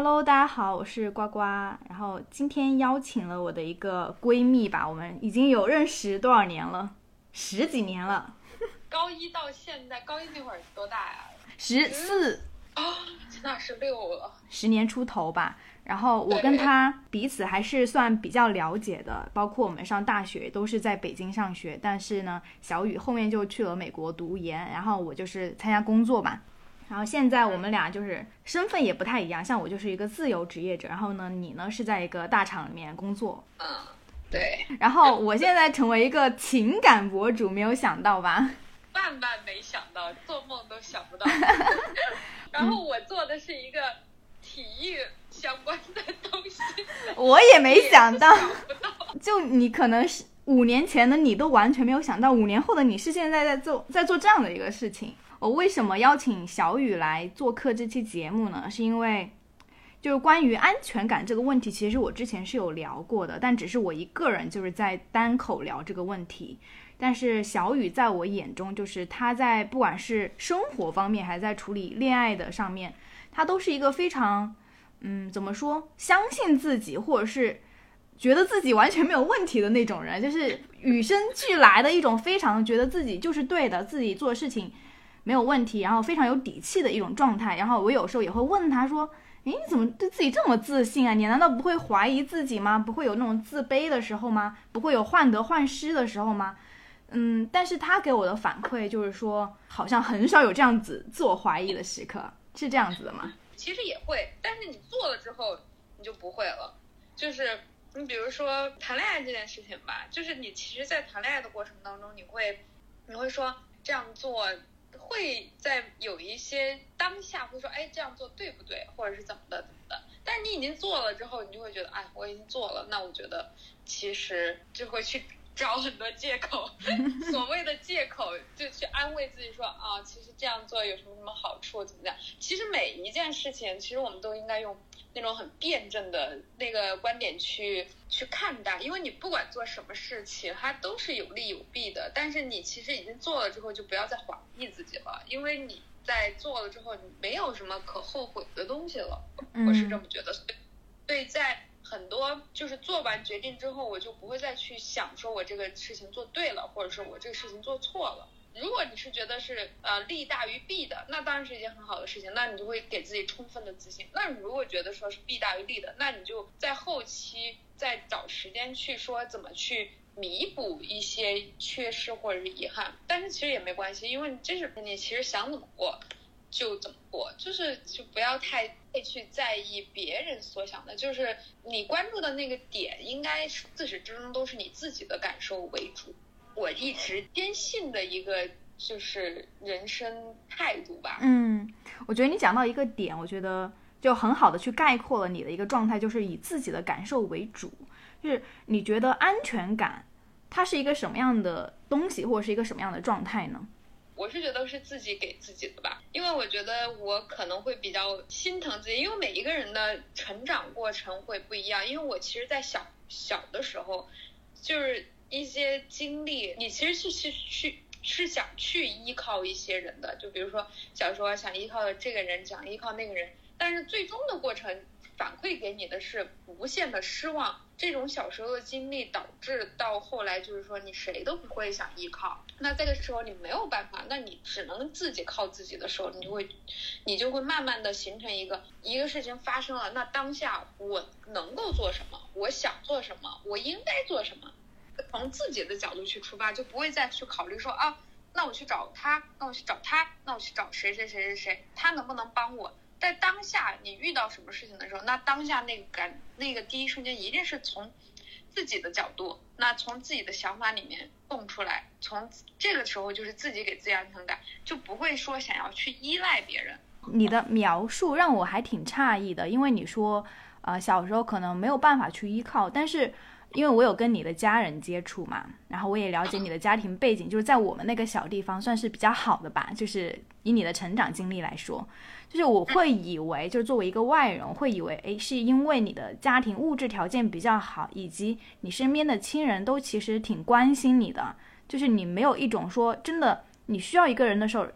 Hello，大家好，我是呱呱。然后今天邀请了我的一个闺蜜吧，我们已经有认识多少年了？十几年了。高一到现在，高一那会儿多大呀？十四啊，那是六了，十年出头吧。然后我跟她彼此还是算比较了解的，包括我们上大学都是在北京上学，但是呢，小雨后面就去了美国读研，然后我就是参加工作嘛。然后现在我们俩就是身份也不太一样，像我就是一个自由职业者，然后呢，你呢是在一个大厂里面工作。嗯，对。然后我现在成为一个情感博主，没有想到吧？万万没想到，做梦都想不到。然后我做的是一个体育相关的东西。我也没想到。就你可能是五年前的你都完全没有想到，五年后的你是现在在做在做这样的一个事情。我为什么邀请小雨来做客这期节目呢？是因为，就是关于安全感这个问题，其实我之前是有聊过的，但只是我一个人就是在单口聊这个问题。但是小雨在我眼中，就是他在不管是生活方面，还是在处理恋爱的上面，他都是一个非常，嗯，怎么说，相信自己，或者是觉得自己完全没有问题的那种人，就是与生俱来的一种非常觉得自己就是对的，自己做事情。没有问题，然后非常有底气的一种状态。然后我有时候也会问他说：“诶，你怎么对自己这么自信啊？你难道不会怀疑自己吗？不会有那种自卑的时候吗？不会有患得患失的时候吗？”嗯，但是他给我的反馈就是说，好像很少有这样子自我怀疑的时刻，是这样子的吗？其实也会，但是你做了之后你就不会了。就是你比如说谈恋爱这件事情吧，就是你其实，在谈恋爱的过程当中，你会你会说这样做。会在有一些当下会说，哎，这样做对不对，或者是怎么的怎么的？但是你已经做了之后，你就会觉得，哎，我已经做了，那我觉得其实就会去找很多借口，所谓的借口就去安慰自己说，啊，其实这样做有什么什么好处，怎么样？其实每一件事情，其实我们都应该用。那种很辩证的那个观点去去看待，因为你不管做什么事情，它都是有利有弊的。但是你其实已经做了之后，就不要再怀疑自己了，因为你在做了之后，你没有什么可后悔的东西了。我是这么觉得。所以在很多就是做完决定之后，我就不会再去想说我这个事情做对了，或者说我这个事情做错了。如果你是觉得是呃利大于弊的，那当然是一件很好的事情，那你就会给自己充分的自信。那你如果觉得说是弊大于利的，那你就在后期再找时间去说怎么去弥补一些缺失或者是遗憾。但是其实也没关系，因为这是你其实想怎么过就怎么过，就是就不要太去在意别人所想的，就是你关注的那个点，应该是自始至终都是你自己的感受为主。我一直坚信的一个就是人生态度吧。嗯，我觉得你讲到一个点，我觉得就很好的去概括了你的一个状态，就是以自己的感受为主。就是你觉得安全感，它是一个什么样的东西，或者是一个什么样的状态呢？我是觉得是自己给自己的吧，因为我觉得我可能会比较心疼自己，因为每一个人的成长过程会不一样。因为我其实，在小小的时候，就是。一些经历，你其实是是去是想去依靠一些人的，就比如说小时候想依靠这个人，想依靠那个人，但是最终的过程反馈给你的是无限的失望。这种小时候的经历导致到后来就是说你谁都不会想依靠，那这个时候你没有办法，那你只能自己靠自己的时候，你就会你就会慢慢的形成一个一个事情发生了，那当下我能够做什么？我想做什么？我应该做什么？从自己的角度去出发，就不会再去考虑说啊，那我去找他，那我去找他，那我去找谁谁谁谁谁，他能不能帮我？在当下你遇到什么事情的时候，那当下那个感，那个第一瞬间一定是从自己的角度，那从自己的想法里面蹦出来，从这个时候就是自己给自己安全感，就不会说想要去依赖别人。你的描述让我还挺诧异的，因为你说，呃，小时候可能没有办法去依靠，但是。因为我有跟你的家人接触嘛，然后我也了解你的家庭背景，就是在我们那个小地方算是比较好的吧。就是以你的成长经历来说，就是我会以为，就是作为一个外人，会以为，诶，是因为你的家庭物质条件比较好，以及你身边的亲人都其实挺关心你的，就是你没有一种说真的你需要一个人的时候，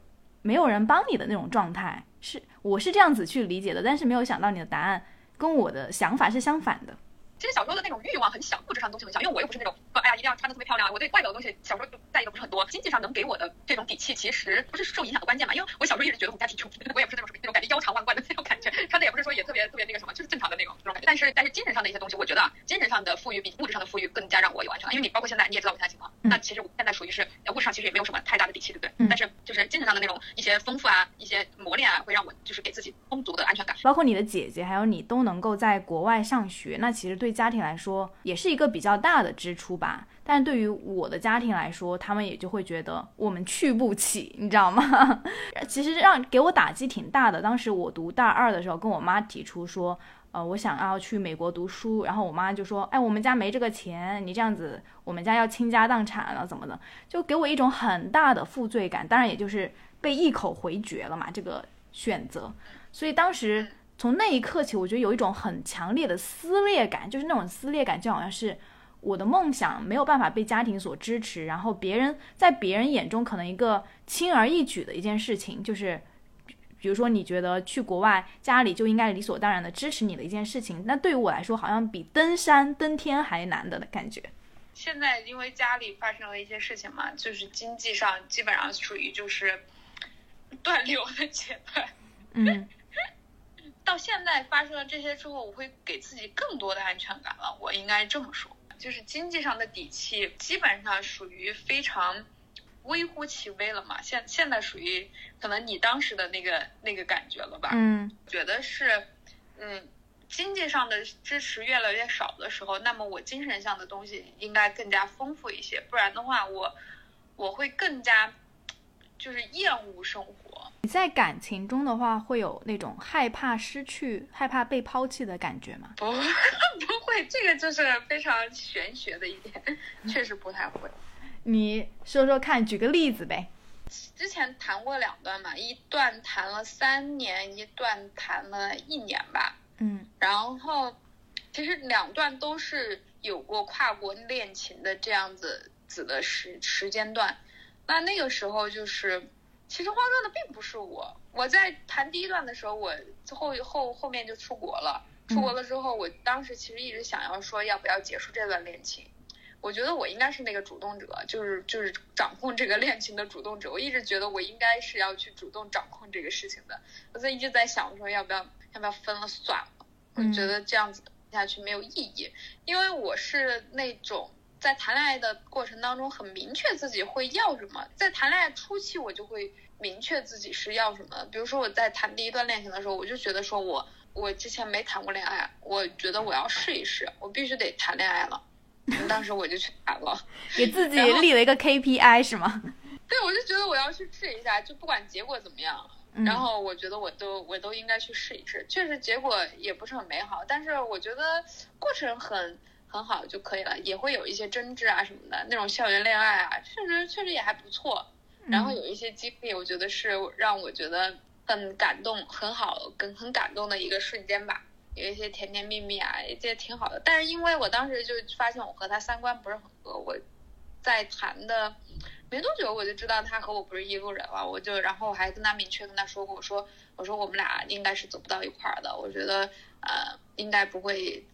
没有人帮你的那种状态，是我是这样子去理解的，但是没有想到你的答案跟我的想法是相反的。其实小时候的那种欲望很小，物质上的东西很小，因为我又不是那种说，哎呀，一定要穿的特别漂亮。我对外表的东西小时候就在意的不是很多。经济上能给我的这种底气，其实不是受影响的关键嘛。因为我小时候一直觉得我们家挺穷，我也不是那种那种感觉腰缠万贯的那种感觉，穿的也不是说也特别特别那个什么，就是正常的那种那种感觉。但是但是精神上的一些东西，我觉得啊，精神上的富裕比物质上的富裕更加让我有安全感。因为你包括现在你也知道我现在情况，那其实我现在属于是物质上其实也没有什么太大的底气，对不对？但是就是精神上的那种一些丰富啊，一些磨练啊，会让我就是给自己充足的安全感。包括你的姐姐还有你都能够在国外上学，那其实对家庭来说。也是一个比较大的支出吧，但对于我的家庭来说，他们也就会觉得我们去不起，你知道吗？其实让给我打击挺大的。当时我读大二的时候，跟我妈提出说，呃，我想要去美国读书，然后我妈就说，哎，我们家没这个钱，你这样子，我们家要倾家荡产了，怎么的？就给我一种很大的负罪感。当然，也就是被一口回绝了嘛，这个选择。所以当时。从那一刻起，我觉得有一种很强烈的撕裂感，就是那种撕裂感，就好像是我的梦想没有办法被家庭所支持，然后别人在别人眼中可能一个轻而易举的一件事情，就是比如说你觉得去国外，家里就应该理所当然的支持你的一件事情，那对于我来说，好像比登山登天还难的感觉。现在因为家里发生了一些事情嘛，就是经济上基本上属于就是断流的阶段。嗯。到现在发生了这些之后，我会给自己更多的安全感了。我应该这么说，就是经济上的底气基本上属于非常微乎其微了嘛。现现在属于可能你当时的那个那个感觉了吧？嗯，觉得是，嗯，经济上的支持越来越少的时候，那么我精神上的东西应该更加丰富一些。不然的话，我我会更加就是厌恶生活。你在感情中的话，会有那种害怕失去、害怕被抛弃的感觉吗？不，不会，这个就是非常玄学的一点，确实不太会。你说说看，举个例子呗。之前谈过两段嘛，一段谈了三年，一段谈了一年吧。嗯。然后，其实两段都是有过跨国恋情的这样子子的时时间段。那那个时候就是。其实慌张的并不是我，我在谈第一段的时候，我后后后面就出国了。出国了之后，我当时其实一直想要说要不要结束这段恋情。我觉得我应该是那个主动者，就是就是掌控这个恋情的主动者。我一直觉得我应该是要去主动掌控这个事情的。我在一直在想说要不要要不要分了算了。我觉得这样子下去没有意义，因为我是那种。在谈恋爱的过程当中，很明确自己会要什么。在谈恋爱初期，我就会明确自己是要什么。比如说我在谈第一段恋情的时候，我就觉得说我我之前没谈过恋爱，我觉得我要试一试，我必须得谈恋爱了。当时我就去谈了，给自己立了一个 KPI 是吗？对，我就觉得我要去试一下，就不管结果怎么样，然后我觉得我都我都应该去试一试。确实结果也不是很美好，但是我觉得过程很。很好就可以了，也会有一些争执啊什么的，那种校园恋爱啊，确实确实也还不错。然后有一些经历，我觉得是让我觉得很感动、很好、跟很感动的一个瞬间吧。有一些甜甜蜜蜜啊，也也挺好的。但是因为我当时就发现我和他三观不是很合，我在谈的没多久，我就知道他和我不是一路人了。我就然后我还跟他明确跟他说过，我说我说我们俩应该是走不到一块儿的。我觉得呃应该不会。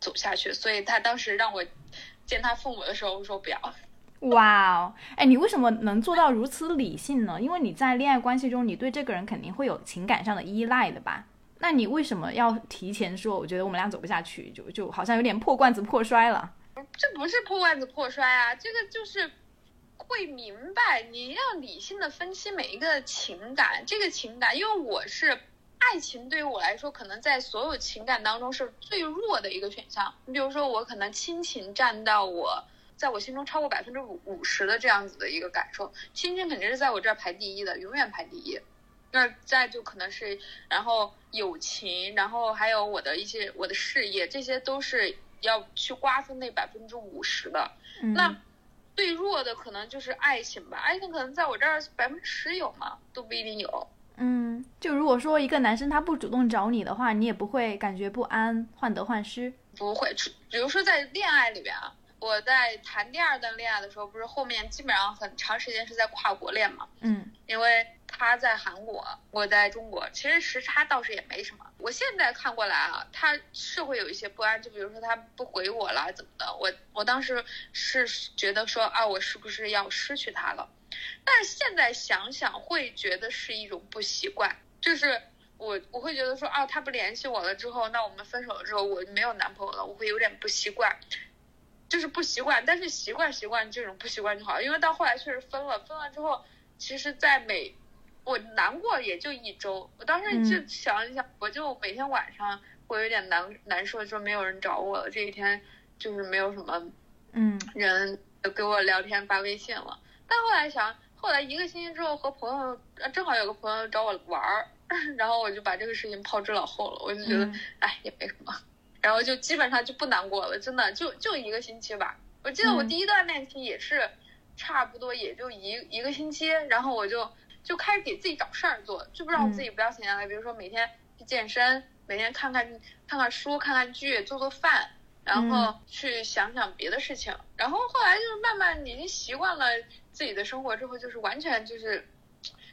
走下去，所以他当时让我见他父母的时候，我说不要。哇哦，哎，你为什么能做到如此理性呢？因为你在恋爱关系中，你对这个人肯定会有情感上的依赖的吧？那你为什么要提前说？我觉得我们俩走不下去，就就好像有点破罐子破摔了。这不是破罐子破摔啊，这个就是会明白，你要理性的分析每一个情感，这个情感，因为我是。爱情对于我来说，可能在所有情感当中是最弱的一个选项。你比如说，我可能亲情占到我在我心中超过百分之五五十的这样子的一个感受，亲情肯定是在我这儿排第一的，永远排第一。那再就可能是，然后友情，然后还有我的一些我的事业，这些都是要去瓜分那百分之五十的。那最弱的可能就是爱情吧，爱情可能在我这儿百分之十有吗？都不一定有。嗯，就如果说一个男生他不主动找你的话，你也不会感觉不安、患得患失。不会，比如说在恋爱里边啊，我在谈第二段恋爱的时候，不是后面基本上很长时间是在跨国恋嘛？嗯，因为他在韩国，我在中国，其实时差倒是也没什么。我现在看过来啊，他是会有一些不安，就比如说他不回我了，怎么的？我我当时是觉得说啊，我是不是要失去他了？但是现在想想，会觉得是一种不习惯，就是我我会觉得说啊，他不联系我了之后，那我们分手了之后，我没有男朋友了，我会有点不习惯，就是不习惯。但是习惯习惯这种不习惯就好，因为到后来确实分了，分了之后，其实，在每我难过也就一周，我当时就想一想，我就每天晚上会有点难难受，说没有人找我了，这一天就是没有什么嗯人给我聊天发微信了。但后来想，后来一个星期之后和朋友，正好有个朋友找我玩儿，然后我就把这个事情抛之脑后了，我就觉得，哎，也没什么，然后就基本上就不难过了，真的就就一个星期吧。我记得我第一段恋情也是，差不多也就一一个星期，然后我就。就开始给自己找事儿做，就不让我自己不要闲下来。比如说每天去健身，每天看看看看书、看看剧、做做饭，然后去想想别的事情。然后后来就是慢慢已经习惯了自己的生活之后，就是完全就是。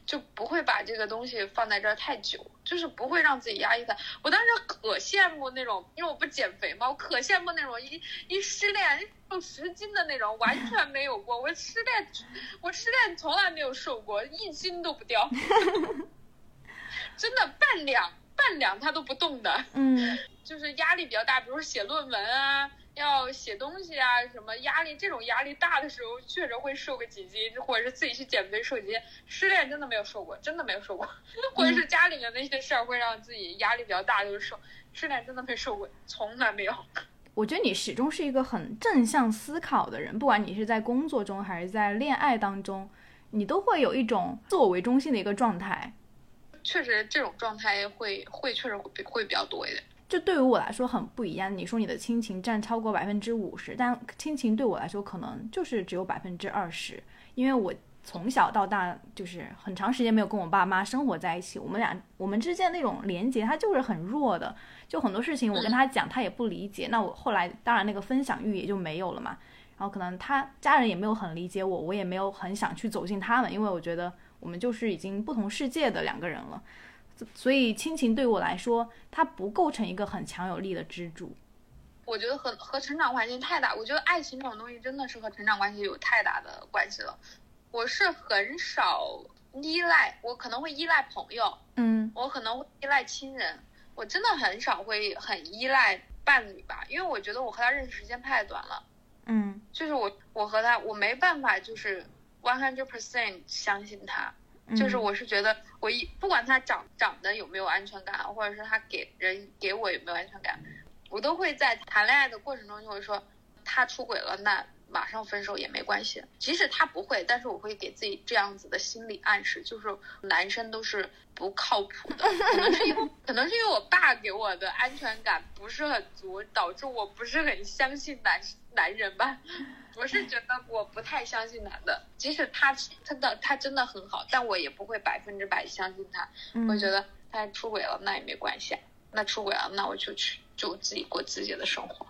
就不会把这个东西放在这儿太久，就是不会让自己压抑的。我当时可羡慕那种，因为我不减肥嘛，我可羡慕那种一一失恋瘦十斤的那种，完全没有过。我失恋，我失恋从来没有瘦过一斤都不掉，真的半两半两它都不动的。嗯，就是压力比较大，比如说写论文啊。要写东西啊，什么压力？这种压力大的时候，确实会瘦个几斤，或者是自己去减肥瘦几斤。失恋真的没有瘦过，真的没有瘦过，或者是家里面那些事儿会让自己压力比较大，就是瘦。失恋真的没瘦过，从来没有。我觉得你始终是一个很正向思考的人，不管你是在工作中还是在恋爱当中，你都会有一种自我为中心的一个状态。确实，这种状态会会确实会会比较多一点。就对于我来说很不一样。你说你的亲情占超过百分之五十，但亲情对我来说可能就是只有百分之二十，因为我从小到大就是很长时间没有跟我爸妈生活在一起，我们俩我们之间那种连接它就是很弱的，就很多事情我跟他讲他也不理解，那我后来当然那个分享欲也就没有了嘛。然后可能他家人也没有很理解我，我也没有很想去走进他们，因为我觉得我们就是已经不同世界的两个人了。所以亲情对我来说，它不构成一个很强有力的支柱。我觉得和和成长环境太大。我觉得爱情这种东西真的是和成长关系有太大的关系了。我是很少依赖，我可能会依赖朋友，嗯，我可能会依赖亲人。我真的很少会很依赖伴侣吧，因为我觉得我和他认识时间太短了，嗯，就是我我和他我没办法就是 one hundred percent 相信他。就是我是觉得，我一不管他长长得有没有安全感，或者是他给人给我有没有安全感，我都会在谈恋爱的过程中就会说，他出轨了，那马上分手也没关系。即使他不会，但是我会给自己这样子的心理暗示，就是男生都是不靠谱的，可能是因为可能是因为我爸给我的安全感不是很足，导致我不是很相信男男人吧。我是觉得我不太相信男的，即使他他的他真的很好，但我也不会百分之百相信他。我觉得他出轨了那也没关系，那出轨了那我就去就自己过自己的生活。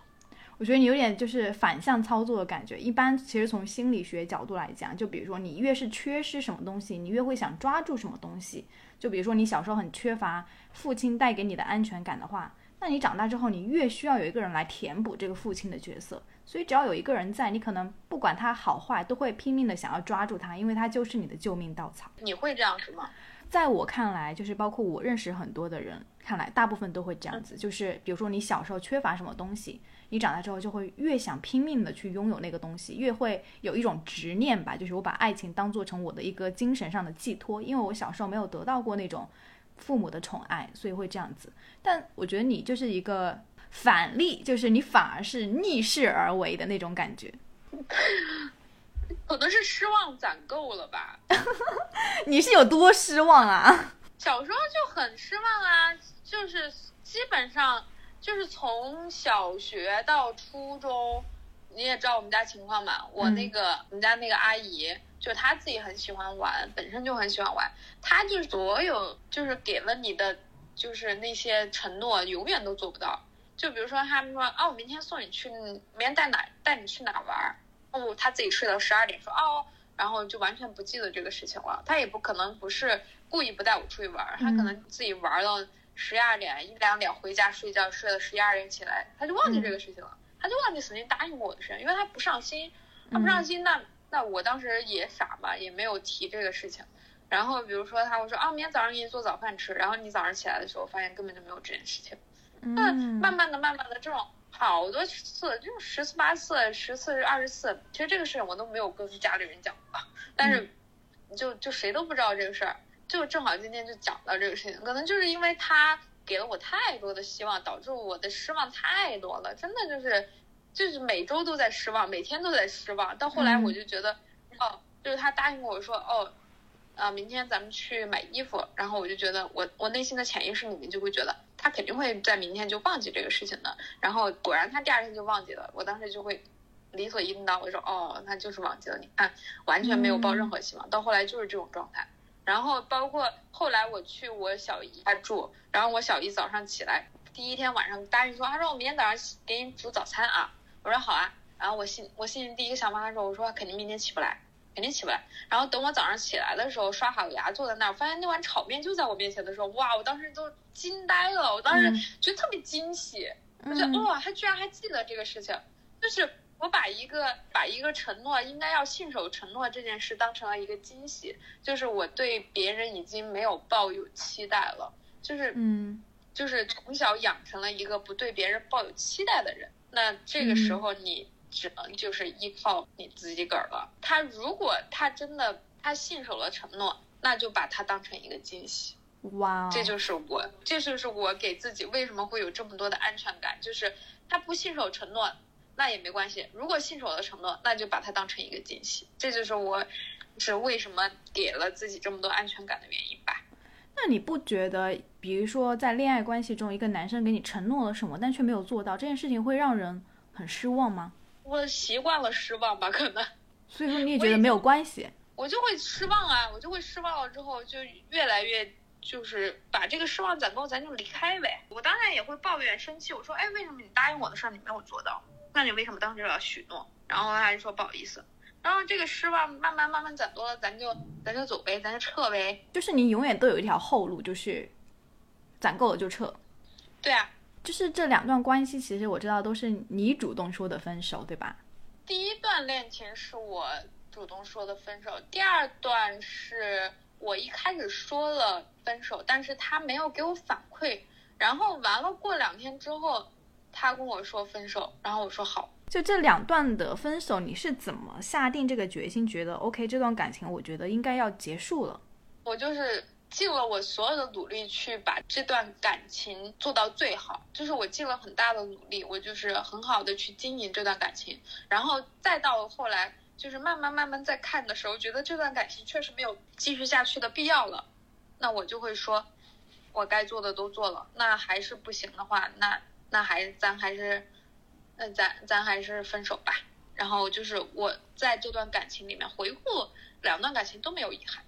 我觉得你有点就是反向操作的感觉。一般其实从心理学角度来讲，就比如说你越是缺失什么东西，你越会想抓住什么东西。就比如说你小时候很缺乏父亲带给你的安全感的话，那你长大之后你越需要有一个人来填补这个父亲的角色。所以只要有一个人在，你可能不管他好坏，都会拼命的想要抓住他，因为他就是你的救命稻草。你会这样是吗？在我看来，就是包括我认识很多的人看来，大部分都会这样子。就是比如说你小时候缺乏什么东西，你长大之后就会越想拼命的去拥有那个东西，越会有一种执念吧。就是我把爱情当做成我的一个精神上的寄托，因为我小时候没有得到过那种父母的宠爱，所以会这样子。但我觉得你就是一个。反例就是你反而是逆势而为的那种感觉，可能是失望攒够了吧？你是有多失望啊？小时候就很失望啊，就是基本上就是从小学到初中，你也知道我们家情况嘛。我那个我们家那个阿姨，就她自己很喜欢玩，本身就很喜欢玩，她就是所有就是给了你的就是那些承诺，永远都做不到。就比如说，他们说，啊，我明天送你去，明天带哪带你去哪玩儿？哦，她自己睡到十二点，说哦，然后就完全不记得这个事情了。她也不可能不是故意不带我出去玩，她可能自己玩到十一二点、一两点回家睡觉，睡到十一二点起来，他就忘记这个事情了，他就忘记曾经答应过我的事，因为他不上心，他不上心，那那我当时也傻嘛，也没有提这个事情。然后比如说他会说啊，明天早上给你做早饭吃，然后你早上起来的时候发现根本就没有这件事情。那慢慢的、慢慢的这种好多次，就十次八次、十次二十次，其实这个事情我都没有跟家里人讲过，但是就就谁都不知道这个事儿，就正好今天就讲到这个事情，可能就是因为他给了我太多的希望，导致我的失望太多了，真的就是就是每周都在失望，每天都在失望，到后来我就觉得哦，就是他答应过我说哦。啊，明天咱们去买衣服，然后我就觉得，我我内心的潜意识里面就会觉得，他肯定会在明天就忘记这个事情的。然后果然他第二天就忘记了，我当时就会理所应当，我说哦，他就是忘记了。你看，完全没有抱任何希望，到后来就是这种状态。然后包括后来我去我小姨家住，然后我小姨早上起来第一天晚上答应说，她说我明天早上给你煮早餐啊，我说好啊。然后我心我心里第一个想法说，我说肯定明天起不来。肯定起不来。然后等我早上起来的时候，刷好牙坐在那儿，发现那碗炒面就在我面前的时候，哇！我当时都惊呆了。我当时觉得特别惊喜，我觉得哇，他居然还记得这个事情。就是我把一个把一个承诺应该要信守承诺这件事当成了一个惊喜，就是我对别人已经没有抱有期待了，就是嗯，就是从小养成了一个不对别人抱有期待的人。那这个时候你。只能就是依靠你自己个儿了。他如果他真的他信守了承诺，那就把他当成一个惊喜。哇，这就是我，这就是我给自己为什么会有这么多的安全感。就是他不信守承诺，那也没关系。如果信守了承诺，那就把它当成一个惊喜。这就是我是为什么给了自己这么多安全感的原因吧。那你不觉得，比如说在恋爱关系中，一个男生给你承诺了什么，但却没有做到，这件事情会让人很失望吗？我习惯了失望吧，可能，所以说你也觉得没有关系，我就会失望啊，我就会失望了之后就越来越就是把这个失望攒够，咱就离开呗。我当然也会抱怨生气，我说哎，为什么你答应我的事儿你没有做到？那你为什么当时要许诺？然后他就说不好意思。然后这个失望慢慢慢慢攒多了，咱就咱就走呗，咱就撤呗。就是你永远都有一条后路，就是攒够了就撤。对啊。就是这两段关系，其实我知道都是你主动说的分手，对吧？第一段恋情是我主动说的分手，第二段是我一开始说了分手，但是他没有给我反馈，然后完了过两天之后，他跟我说分手，然后我说好。就这两段的分手，你是怎么下定这个决心，觉得 OK 这段感情，我觉得应该要结束了？我就是。尽了我所有的努力去把这段感情做到最好，就是我尽了很大的努力，我就是很好的去经营这段感情，然后再到后来，就是慢慢慢慢在看的时候，觉得这段感情确实没有继续下去的必要了，那我就会说，我该做的都做了，那还是不行的话，那那还咱还是，那咱咱还是分手吧。然后就是我在这段感情里面回顾两段感情都没有遗憾。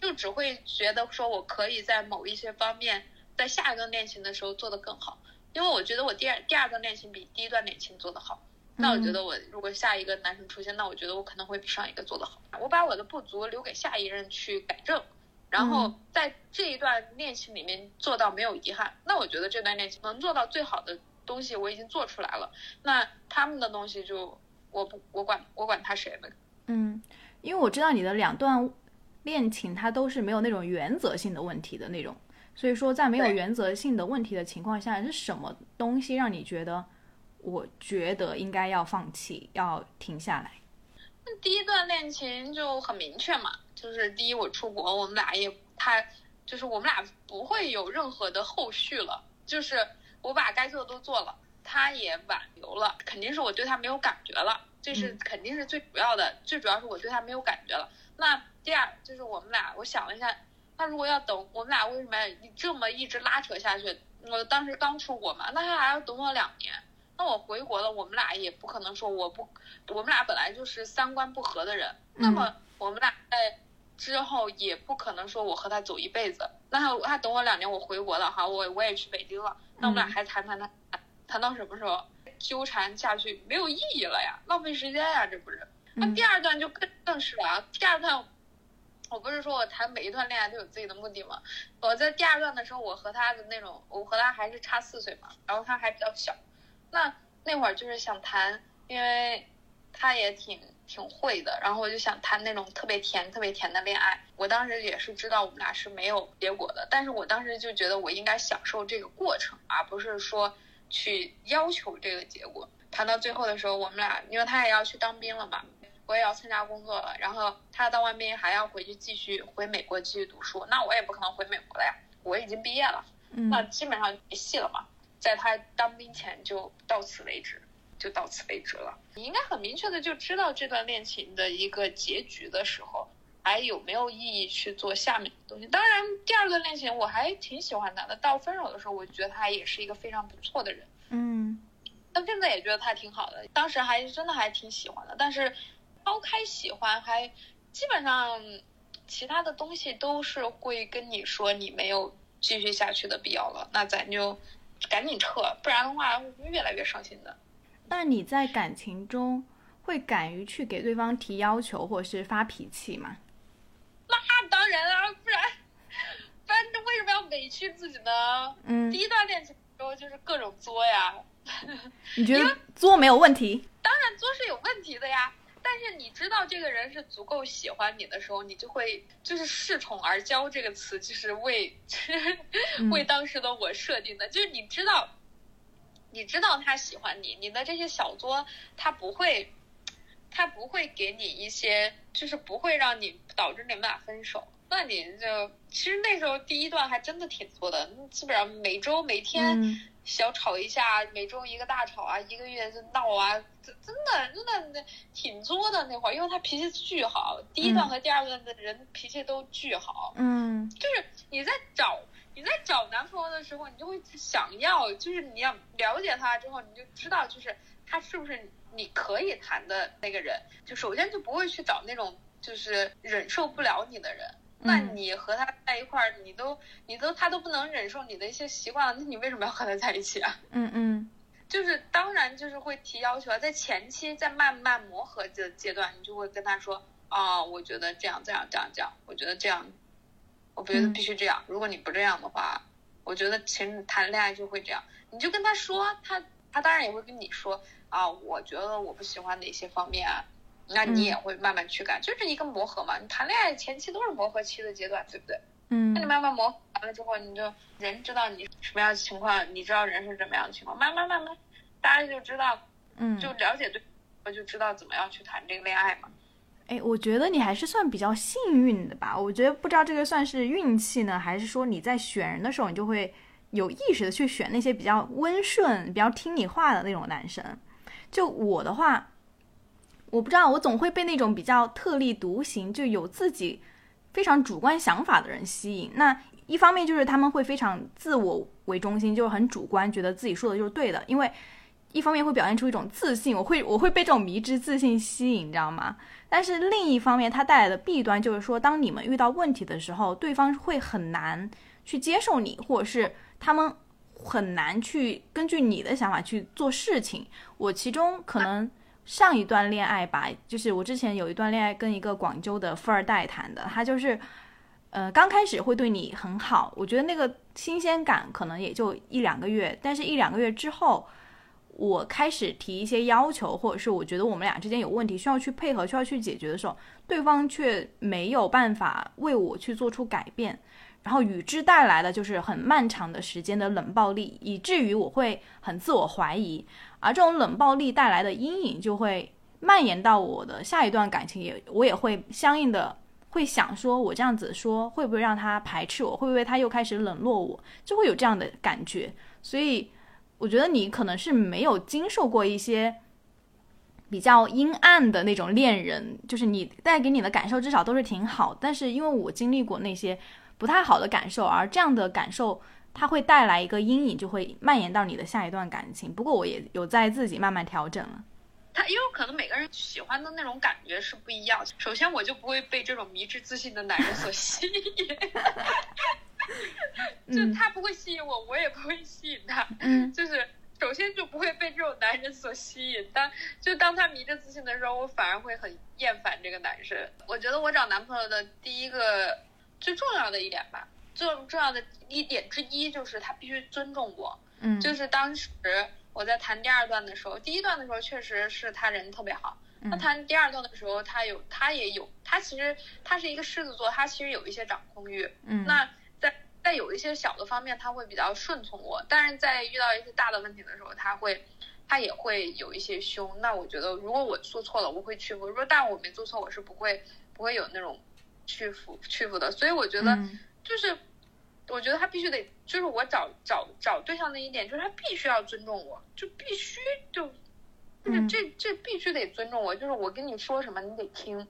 就只会觉得说，我可以在某一些方面，在下一段恋情的时候做得更好，因为我觉得我第二第二段恋情比第一段恋情做得好。那我觉得我如果下一个男生出现，那我觉得我可能会比上一个做得好。我把我的不足留给下一任去改正，然后在这一段恋情里面做到没有遗憾。那我觉得这段恋情能做到最好的东西我已经做出来了。那他们的东西就我不我管我管他谁呢？嗯，因为我知道你的两段。恋情它都是没有那种原则性的问题的那种，所以说在没有原则性的问题的情况下，是什么东西让你觉得，我觉得应该要放弃，要停下来？那第一段恋情就很明确嘛，就是第一我出国，我们俩也他就是我们俩不会有任何的后续了，就是我把该做的都做了，他也挽留了，肯定是我对他没有感觉了，这是肯定是最主要的，最主要是我对他没有感觉了，那。第二就是我们俩，我想了一下，他如果要等我们俩，为什么这么一直拉扯下去？我当时刚出国嘛，那他还要等我两年。那我回国了，我们俩也不可能说我不，我们俩本来就是三观不合的人，那么我们俩在之后也不可能说我和他走一辈子。那他他等我两年，我回国了，哈，我我也去北京了，那我们俩还谈谈谈谈到什么时候？纠缠下去没有意义了呀，浪费时间呀，这不是？那第二段就更更是了，第二段。我不是说我谈每一段恋爱都有自己的目的吗？我在第二段的时候，我和他的那种，我和他还是差四岁嘛，然后他还比较小，那那会儿就是想谈，因为他也挺挺会的，然后我就想谈那种特别甜、特别甜的恋爱。我当时也是知道我们俩是没有结果的，但是我当时就觉得我应该享受这个过程，而不是说去要求这个结果。谈到最后的时候，我们俩因为他也要去当兵了嘛，我也要参加工作了，然后他当完兵还要回去继续回美国继续读书，那我也不可能回美国了呀，我已经毕业了，嗯那基本上没戏了嘛。在他当兵前就到此为止，就到此为止了。你应该很明确的就知道这段恋情的一个结局的时候，还有没有意义去做下面的东西。当然，第二段恋情我还挺喜欢他的，到分手的时候，我觉得他也是一个非常不错的人。嗯到现在也觉得他挺好的，当时还真的还挺喜欢的，但是抛开喜欢，还基本上其他的东西都是会跟你说你没有继续下去的必要了，那咱就赶紧撤，不然的话会越来越伤心的。那你在感情中会敢于去给对方提要求或者是发脾气吗？那当然啊，不然不然为什么要委屈自己呢？嗯第，一段恋情的时候就是各种作呀，你觉得作没有问题？当然作是有问题的呀。但是你知道这个人是足够喜欢你的时候，你就会就是恃宠而骄这个词，就是为 嗯为当时的我设定的，就是你知道，你知道他喜欢你，你的这些小作他不会，他不会给你一些，就是不会让你导致你们俩分手。那你就其实那时候第一段还真的挺作的，基本上每周每天。嗯小吵一下，每周一个大吵啊，一个月就闹啊，真真的真的挺作的那会儿，因为他脾气巨好，第一段和第二段的人脾气都巨好，嗯就是你在找你在找男朋友的时候，你就会想要，就是你要了解他之后，你就知道就是他是不是你可以谈的那个人，就首先就不会去找那种就是忍受不了你的人。那嗯你和他在一块儿，你都你都他都不能忍受你的一些习惯了，那你为什么要和他在一起啊？嗯嗯就是当然就是会提要求啊，在前期在慢慢磨合的阶段，你就会跟他说啊、我觉得这样这样这样这样，我觉得这样，我觉得嗯必须这样。如果你不这样的话，我觉得其实谈恋爱就会这样，你就跟他说，他他当然也会跟你说啊，我觉得我不喜欢哪些方面啊，那你嗯也会慢慢去改，就是一个磨合嘛。你谈恋爱前期都是磨合期的阶段，对不对？嗯那你慢慢磨合完了之后，你就人知道你什么样的情况，你知道人是怎么样的情况，慢慢慢慢，大家就知道，嗯，就了解对，我就知道怎么样去谈这个恋爱嘛。哎，我觉得你还是算比较幸运的吧。我觉得不知道这个算是运气呢，还是说你在选人的时候，你就会有意识的去选那些比较温顺、比较听你话的那种男生。就我的话，我不知道，我总会被那种比较特立独行，就有自己非常主观想法的人吸引。那一方面就是他们会非常自我为中心，就是很主观，觉得自己说的就是对的，因为。一方面会表现出一种自信，我会我会被这种迷之自信吸引，你知道吗？但是另一方面，它带来的弊端就是说，当你们遇到问题的时候，对方会很难去接受你，或者是他们很难去根据你的想法去做事情。我其中可能上一段恋爱吧，就是我之前有一段恋爱跟一个广州的富二代谈的，他就是。呃，刚开始会对你很好，我觉得那个新鲜感可能也就一两个月，但是一两个月之后，我开始提一些要求，或者是我觉得我们俩之间有问题需要去配合、需要去解决的时候，对方却没有办法为我去做出改变，然后与之带来的就是很漫长的时间的冷暴力，以至于我会很自我怀疑，而这种冷暴力带来的阴影就会蔓延到我的下一段感情也，我也会相应的会想说，我这样子说会不会让他排斥我，会不会他又开始冷落我，就会有这样的感觉，所以。我觉得你可能是没有经受过一些比较阴暗的那种恋人，就是你带给你的感受至少都是挺好。但是因为我经历过那些不太好的感受，而这样的感受它会带来一个阴影，就会蔓延到你的下一段感情。不过我也有在自己慢慢调整了。他因为可能每个人喜欢的那种感觉是不一样。首先，我就不会被这种迷之自信的男人所 吸引，就嗯他不会吸引我，我也不会吸引他。嗯 就是首首先就不会被这种男人所吸引。当就当他迷着自信的时候，我反而会很厌烦这个男生。我觉得我找男朋友的第一个最重要的一点吧，最重要的一点之一就是他必须尊重我。嗯，就是当时我在谈第二段的时候，第一段的时候确实是他人特别好。那谈第二段的时候，他有他也有他其实他是一个狮子座，他其实有一些掌控欲。嗯，那在在有一些小的方面，他会比较顺从我，但是在遇到一些大的问题的时候，他会他也会有一些凶。那我觉得，如果我做错了，我会屈服；如果但我没做错，我是不会不会有那种屈服屈服的。所以我觉得，就是我觉得他必须得，就是我找找找对象的一点，就是他必须要尊重我，就必须就。就是这这必须得尊重我，就是我跟你说什么你得听，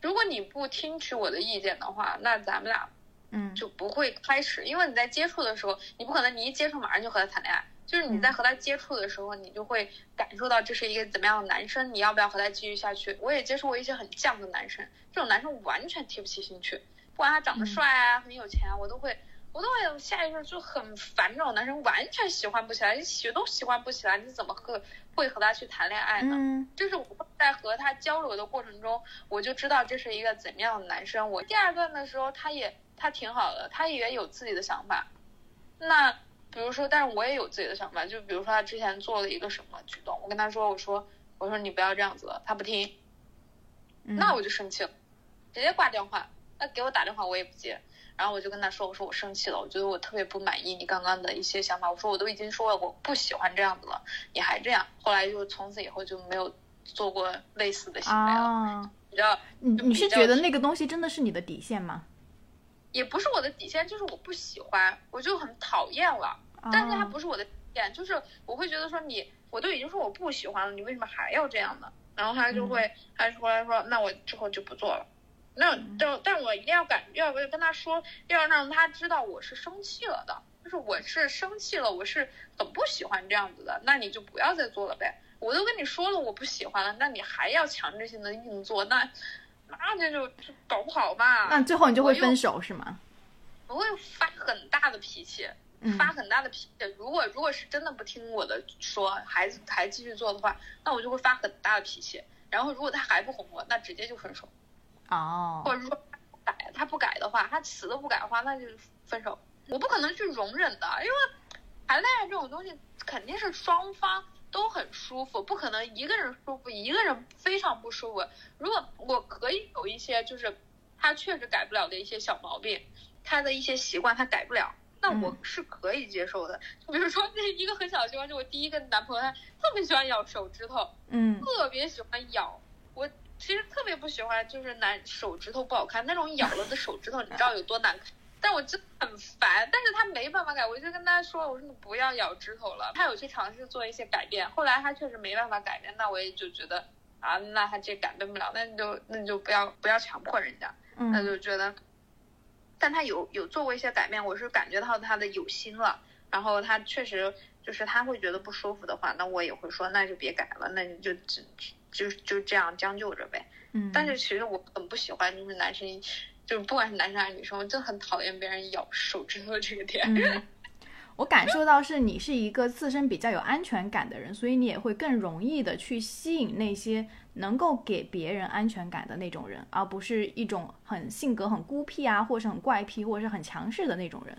如果你不听取我的意见的话，那咱们俩，嗯，就不会开始，因为你在接触的时候，你不可能你一接触马上就和他谈恋爱，就是你在和他接触的时候，你就会感受到这是一个怎么样的男生，你要不要和他继续下去？我也接触过一些很犟的男生，这种男生完全提不起兴趣，不管他长得帅啊，很有钱啊，我都会。我都会下意识就很烦这种男生，完全喜欢不起来，你喜都喜欢不起来，你怎么和会和他去谈恋爱呢？嗯，就是我在和他交流的过程中，我就知道这是一个怎么样的男生。我第二段的时候，他也他挺好的，他也有自己的想法。那比如说，但是我也有自己的想法，就比如说他之前做了一个什么举动，我跟他说，我说我说你不要这样子了，他不听，那我就生气了，直接挂电话。那给我打电话我也不接。然后我就跟他说：“我说我生气了，我觉得我特别不满意你刚刚的一些想法。我说我都已经说了我不喜欢这样子了，你还这样。后来就从此以后就没有做过类似的行为了。你知道？你你是觉得那个东西真的是你的底线吗？也不是我的底线，就是我不喜欢，我就很讨厌了。但是它不是我的底线，就是我会觉得说你，我都已经说我不喜欢了，你为什么还要这样呢？然后他就会，他说来说，那我之后就不做了。”那但但我一定要感要跟他说，要让他知道我是生气了的，就是我是生气了，我是很不喜欢这样子的。那你就不要再做了呗。我都跟你说了我不喜欢了，那你还要强制性的硬做，那那这就搞不好吧。那最后你就会分手是吗？我会发很大的脾气，发很大的脾气。如果如果是真的不听我的说，还还继续做的话，那我就会发很大的脾气。然后如果他还不哄我，那直接就分手。哦，或者说他不改，他不改的话，他死都不改的话，那就分手。我不可能去容忍的，因为谈恋爱这种东西肯定是双方都很舒服，不可能一个人舒服，一个人非常不舒服。如果我可以有一些就是他确实改不了的一些小毛病，他的一些习惯他改不了，那我是可以接受的。就比如说那一个很小的习惯，就我第一个男朋友他特别喜欢咬手指头，嗯，特别喜欢咬我。其实特别不喜欢，就是男手指头不好看那种咬了的手指头，你知道有多难看？但我真的很烦，但是他没办法改，我就跟他说，我说你不要咬指头了。他有去尝试做一些改变，后来他确实没办法改变，那我也就觉得啊，那他这改变不了，那你就那你就不要不要强迫人家，那就觉得，但他有有做过一些改变，我是感觉到他的有心了，然后他确实就是他会觉得不舒服的话，那我也会说，那就别改了，那你就只。就就这样将就着呗，嗯，但是其实我很不喜欢，就是男生，就是不管是男生还是女生，我就很讨厌别人咬手指头这个点。嗯，我感受到是你是一个自身比较有安全感的人，所以你也会更容易的去吸引那些能够给别人安全感的那种人，而不是一种很性格很孤僻啊，或者是很怪癖，或者是很强势的那种人。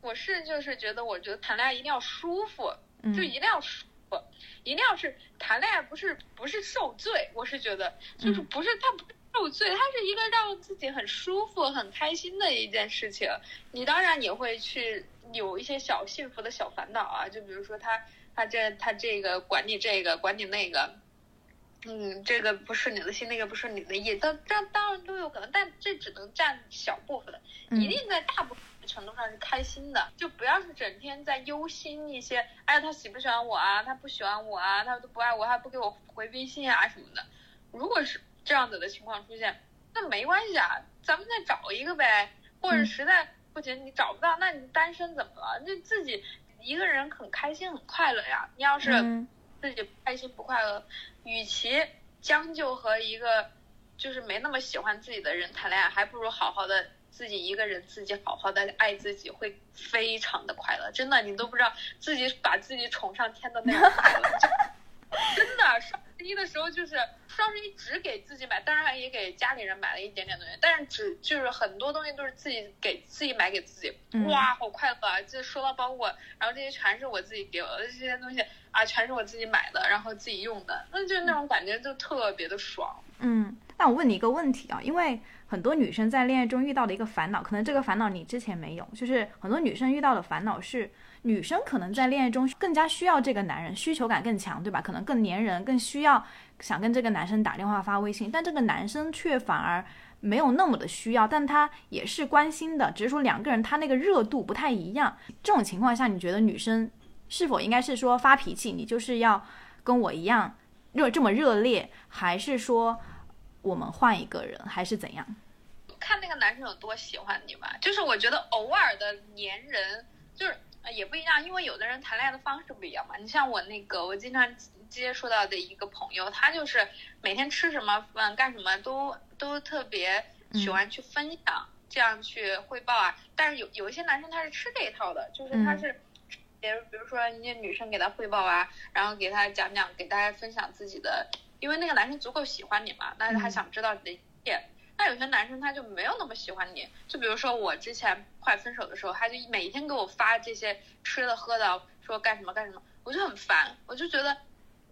我是就是觉得，我觉得谈恋爱一定要舒服，就一定要舒服。一定要是谈恋爱，不是不是受罪，我是觉得就是不是他不受罪，它是一个让自己很舒服、很开心的一件事情。你当然也会去有一些小幸福的小烦恼啊，就比如说他他这他这个管你这个管你那个，嗯，这个不顺你的心，那个不顺你的意，当这当然都有可能，但这只能占小部分，一定在大部分。程度上是开心的，就不要是整天在忧心一些，哎，他喜不喜欢我啊？他不喜欢我啊？他都不爱我，还不给我回微信啊什么的。如果是这样子的情况出现，那没关系啊，咱们再找一个呗。或者实在不行，你找不到，那你单身怎么了？那自己一个人很开心很快乐呀。你要是自己不开心不快乐，与其将就和一个就是没那么喜欢自己的人谈恋爱，还不如好好的。自己一个人自己好好的爱自己，会非常的快乐。真的，你都不知道自己把自己宠上天的那种快乐。真的，双十一的时候就是双十一只给自己买，当然也给家里人买了一点点东西，但是只就是很多东西都是自己给自己买给自己，哇，好快乐啊！就收到包裹，然后这些全是我自己给我的这些东西啊，全是我自己买的，然后自己用的，那就那种感觉就特别的爽。嗯，那我问你一个问题啊，因为很多女生在恋爱中遇到的一个烦恼，可能这个烦恼你之前没有，就是很多女生遇到的烦恼是。女生可能在恋爱中更加需要这个男人，需求感更强，对吧？可能更粘人，更需要想跟这个男生打电话、发微信。但这个男生却反而没有那么的需要，但他也是关心的，只是说两个人他那个热度不太一样。这种情况下，你觉得女生是否应该是说发脾气，你就是要跟我一样热这么热烈，还是说我们换一个人，还是怎样？看那个男生有多喜欢你吧。就是我觉得偶尔的粘人，就是。也不一样，因为有的人谈恋爱的方式不一样嘛。你像我那个，我经常接触到的一个朋友，他就是每天吃什么嗯、干什么都都特别喜欢去分享，这样去汇报啊。但是有有一些男生他是吃这一套的，就是他是，比如比如说人家女生给他汇报啊，然后给他讲讲，给大家分享自己的，因为那个男生足够喜欢你嘛，但是他想知道你的一切。那有些男生他就没有那么喜欢你，就比如说我之前快分手的时候，他就每天给我发这些吃的喝的，说干什么干什么，我就很烦，我就觉得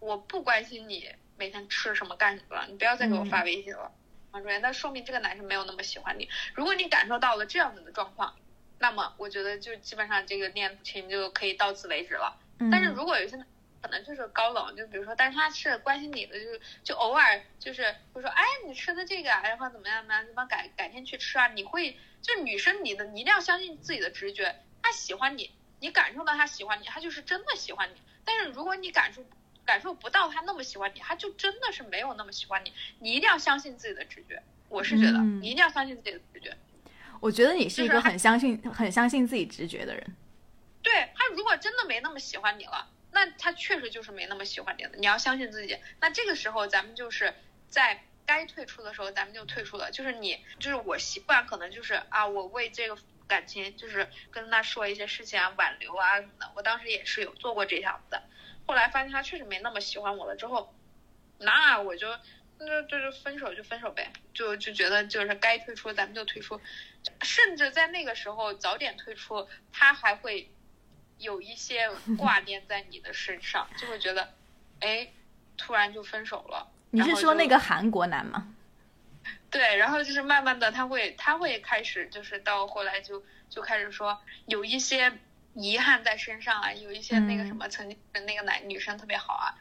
我不关心你每天吃什么干什么了，你不要再给我发微信了，王主任，那说明这个男生没有那么喜欢你。如果你感受到了这样子的状况，那么我觉得就基本上这个恋情就可以到此为止了。但是如果有些。可能就是高冷，就比如说，但是他是关心你的，就就偶尔就是会说，哎，你吃的这个，然后怎么样怎么样，怎么改改天去吃啊？你会就女生，你的你一定要相信自己的直觉，他喜欢你，你感受到他喜欢你，他就是真的喜欢你。但是如果你感受感受不到他那么喜欢你，他就真的是没有那么喜欢你。你一定要相信自己的直觉，我是觉得你一定要相信自己的直觉。我觉得你是一个很相信很相信自己直觉的人。对他如果真的没那么喜欢你了。那他确实就是没那么喜欢你了，你要相信自己。那这个时候，咱们就是在该退出的时候，咱们就退出了。就是你，就是我习惯可能就是啊，我为这个感情就是跟他说一些事情啊，挽留啊什么的。我当时也是有做过这样子的，后来发现他确实没那么喜欢我了之后，那我就那就是分手就分手呗，就就觉得就是该退出咱们就退出，甚至在那个时候早点退出，他还会。有一些挂念在你的身上，就会觉得，哎，突然就分手了。你是说那个韩国男吗？对，然后就是慢慢的，他会他会开始，就是到后来就就开始说有一些遗憾在身上啊，有一些那个什么曾经的那个男女生特别好啊，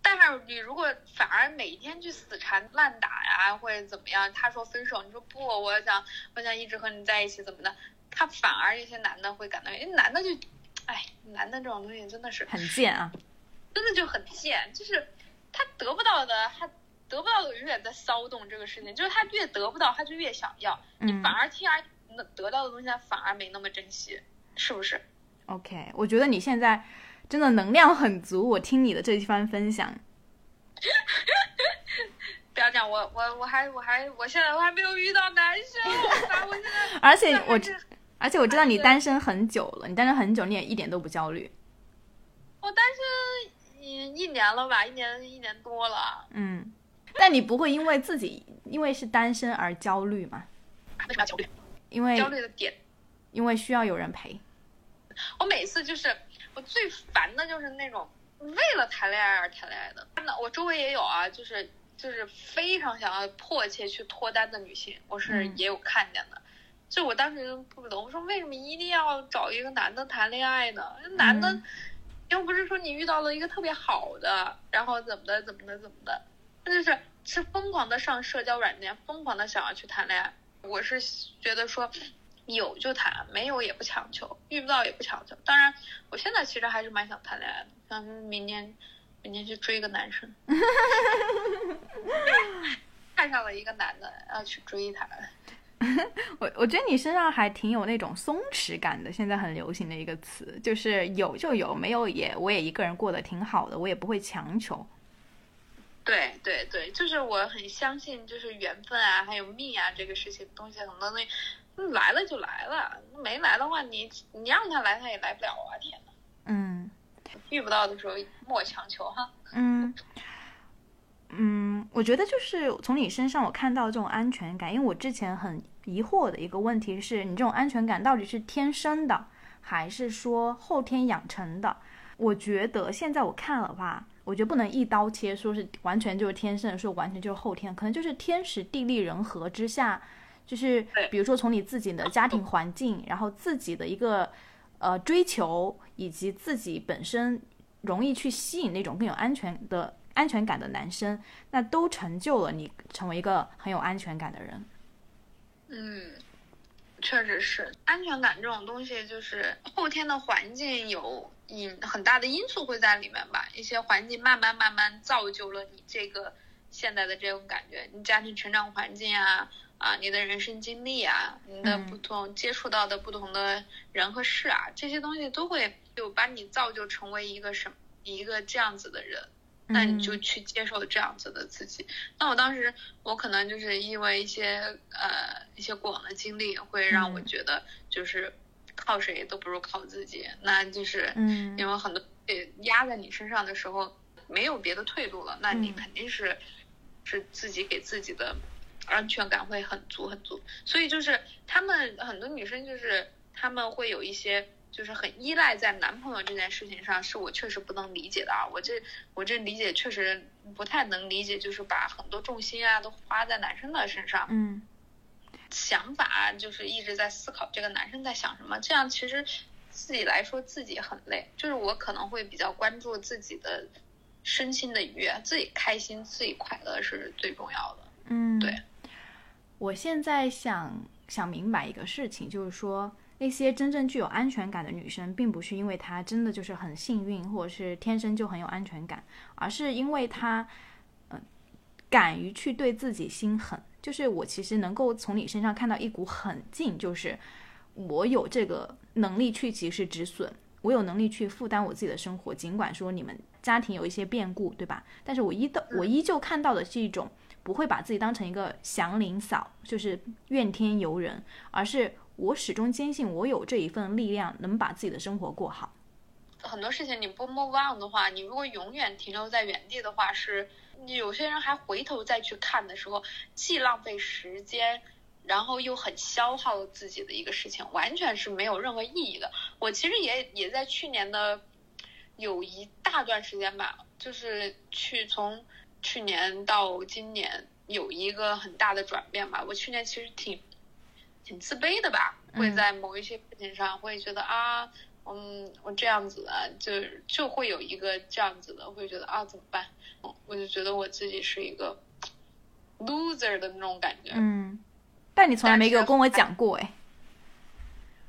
但是你如果反而每天去死缠烂打呀，或者怎么样，他说分手，你说不，我想我想一直和你在一起怎么的，他反而一些男的会感到，哎，男的就。哎，男的这种东西真的是很贱啊，真的就很贱，就是他得不到的，他得不到的永远在骚动这个事情，就是他越得不到，他就越想要，你反而听而得到的东西，他反而没那么珍惜，是不是？OK，我觉得你现在真的能量很足，我听你的这一番分享，不要讲我我我还我还我现在我还没有遇到男生，我现在而且我。而且我知道你单身很久了，你单身很久，你也一点都不焦虑。我单身一一年了吧，一年一年多了。嗯，但你不会因为自己因为是单身而焦虑吗？为什么要焦虑？因为焦虑的点，因为需要有人陪。我每次就是我最烦的就是那种为了谈恋爱而谈恋爱的。真的，我周围也有啊，就是就是非常想要迫切去脱单的女性，我是也有看见的。就我当时不懂，我说为什么一定要找一个男的谈恋爱呢？男的又不是说你遇到了一个特别好的，然后怎么的怎么的怎么的，那就是是疯狂的上社交软件，疯狂的想要去谈恋爱。我是觉得说有就谈，没有也不强求，遇不到也不强求。当然，我现在其实还是蛮想谈恋爱的，想明年明年去追个男生，看上了一个男的要去追他。我我觉得你身上还挺有那种松弛感的，现在很流行的一个词，就是有就有，没有也我也一个人过得挺好的，我也不会强求。对对对，就是我很相信，就是缘分啊，还有命啊，这个事情东西很多东西来了就来了，没来的话，你你让他来，他也来不了啊！天呐，嗯遇不到的时候莫强求哈。嗯嗯，我觉得就是从你身上我看到这种安全感，因为我之前很疑惑的一个问题是你这种安全感到底是天生的，还是说后天养成的？我觉得现在我看了吧，我觉得不能一刀切，说是完全就是天生，说完全就是后天，可能就是天时地利人和之下，就是比如说从你自己的家庭环境，然后自己的一个呃追求，以及自己本身容易去吸引那种更有安全的安全感的男生，那都成就了你成为一个很有安全感的人。嗯，确实是安全感这种东西，就是后天的环境有因很大的因素会在里面吧。一些环境慢慢慢慢造就了你这个现在的这种感觉，你家庭成长环境啊啊，你的人生经历啊，你的嗯不同、接触到的不同的人和事啊，这些东西都会就把你造就成为一个什么一个这样子的人。那你就嗯去接受这样子的自己。那我当时我可能就是因为一些呃一些过往的经历，会让我嗯觉得就是靠谁都不如靠自己。那就是嗯因为很多压在你身上的时候，没有别的退路了，那你嗯肯定是是自己给自己的安全感会很足很足。所以就是他们很多女生就是他们会有一些。就是很依赖在男朋友这件事情上，是我确实不能理解的啊！我这我这理解确实不太能理解，就是把很多重心啊都花在男生的身上，嗯想法就是一直在思考这个男生在想什么，这样其实自己来说自己很累。就是我可能会比较关注自己的身心的愉悦，自己开心、自己快乐是最重要的。嗯，对。我现在想想明白一个事情，就是说那些真正具有安全感的女生，并不是因为她真的就是很幸运，或者是天生就很有安全感，而是因为她，呃，敢于去对自己心狠。就是我其实能够从你身上看到一股狠劲，就是我有这个能力去及时止损，我有能力去负担我自己的生活，尽管说你们家庭有一些变故，对吧？但是我依的我依旧看到的是一种不会把自己当成一个祥林嫂，就是怨天尤人，而是我始终坚信我有这一份力量，能把自己的生活过好。很多事情你不 move on 的话，你如果永远停留在原地的话，是有些人还回头再去看的时候，既浪费时间，然后又很消耗自己的一个事情，完全是没有任何意义的。我其实也也在去年的有一大段时间吧，就是去从去年到今年有一个很大的转变吧。我去年其实挺挺自卑的吧，会嗯在某一些事情上会觉得啊。嗯，我这样子的，就就会有一个这样子的，会觉得啊怎么办？我就觉得我自己是一个 loser 的那种感觉。嗯，但你从来没有跟我讲过哎。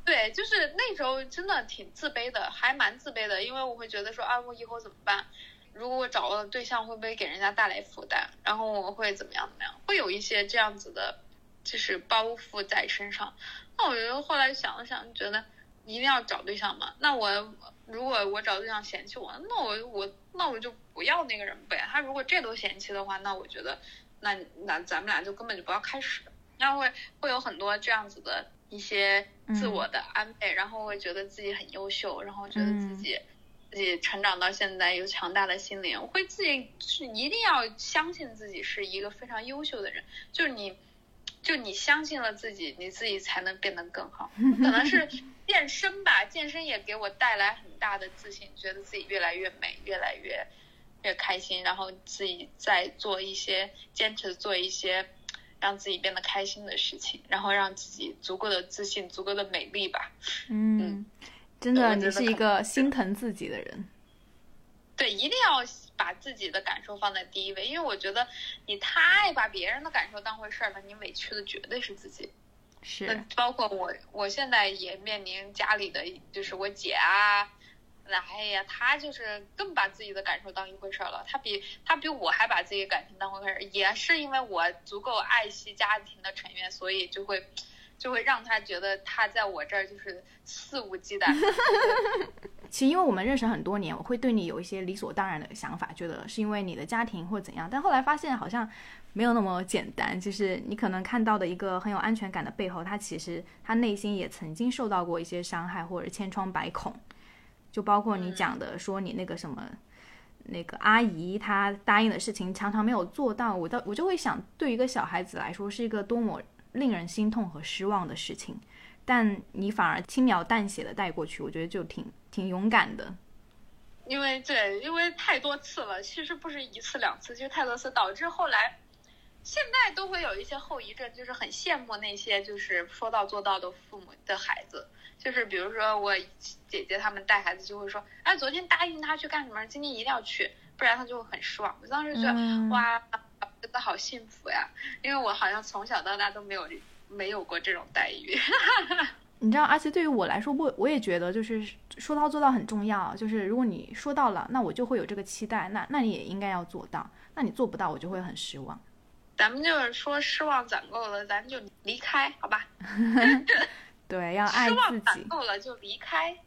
对，就是那时候真的挺自卑的，还蛮自卑的，因为我会觉得说啊，我以后怎么办？如果我找了对象，会不会给人家带来负担？然后我会怎么样怎么样？会有一些这样子的，就是包袱在身上。那我觉得后来想了想，觉得一定要找对象嘛。那我如果我找对象嫌弃我，那我我那我就不要那个人呗。他如果这都嫌弃的话，那我觉得那那咱们俩就根本就不要开始。那会会有很多这样子的一些自我的安慰，然后会觉得自己很优秀，然后觉得自己、自己成长到现在有强大的心灵，会自己是一定要相信自己是一个非常优秀的人，就是你。就你相信了自己，你自己才能变得更好。可能是健身吧，健身也给我带来很大的自信，觉得自己越来越美，越来越越开心，然后自己在做一些坚持做一些让自己变得开心的事情，然后让自己足够的自信，足够的美丽吧。嗯，真的，你是一个心疼自己的人。对，一定要把自己的感受放在第一位，因为我觉得你太把别人的感受当回事儿了，你委屈的绝对是自己。是那包括我，我现在也面临家里的，就是我姐啊，那哎呀，她就是更把自己的感受当一回事儿了。她比她比我还把自己的感情当回事儿，也是因为我足够爱惜家庭的成员，所以就会就会让她觉得她在我这儿就是肆无忌惮。其实因为我们认识很多年，我会对你有一些理所当然的想法，觉得是因为你的家庭或怎样，但后来发现好像没有那么简单。就是你可能看到的一个很有安全感的背后，他其实他内心也曾经受到过一些伤害或者千疮百孔。就包括你讲的说你那个什么那个阿姨，她答应的事情常常没有做到，我到我就会想，对一个小孩子来说是一个多么令人心痛和失望的事情。但你反而轻描淡写的带过去，我觉得就挺挺勇敢的。因为对，因为太多次了，其实不是一次两次，就太多次，导致后来现在都会有一些后遗症，就是很羡慕那些就是说到做到的父母的孩子。就是比如说我姐姐他们带孩子就会说，哎，昨天答应他去干什么，今天一定要去，不然他就会很失望。我当时觉得哇，真的好幸福呀，因为我好像从小到大都没有。没有过这种待遇，你知道，而且对于我来说，我我也觉得就是说到做到很重要。就是如果你说到了，那我就会有这个期待，那那你也应该要做到。那你做不到，我就会很失望。咱们就是说失望攒够了，咱就离开，好吧？对，要爱自己。失望攒够了就离开。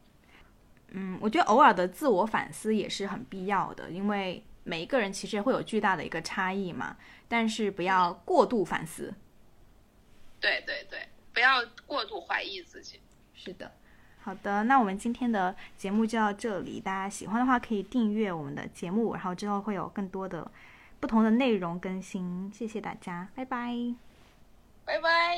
嗯，我觉得偶尔的自我反思也是很必要的，因为每一个人其实会有巨大的一个差异嘛，但是不要过度反思。对对对，不要过度怀疑自己。是的，好的，那我们今天的节目就到这里。大家喜欢的话可以订阅我们的节目，然后之后会有更多的不同的内容更新。谢谢大家，拜拜，拜拜。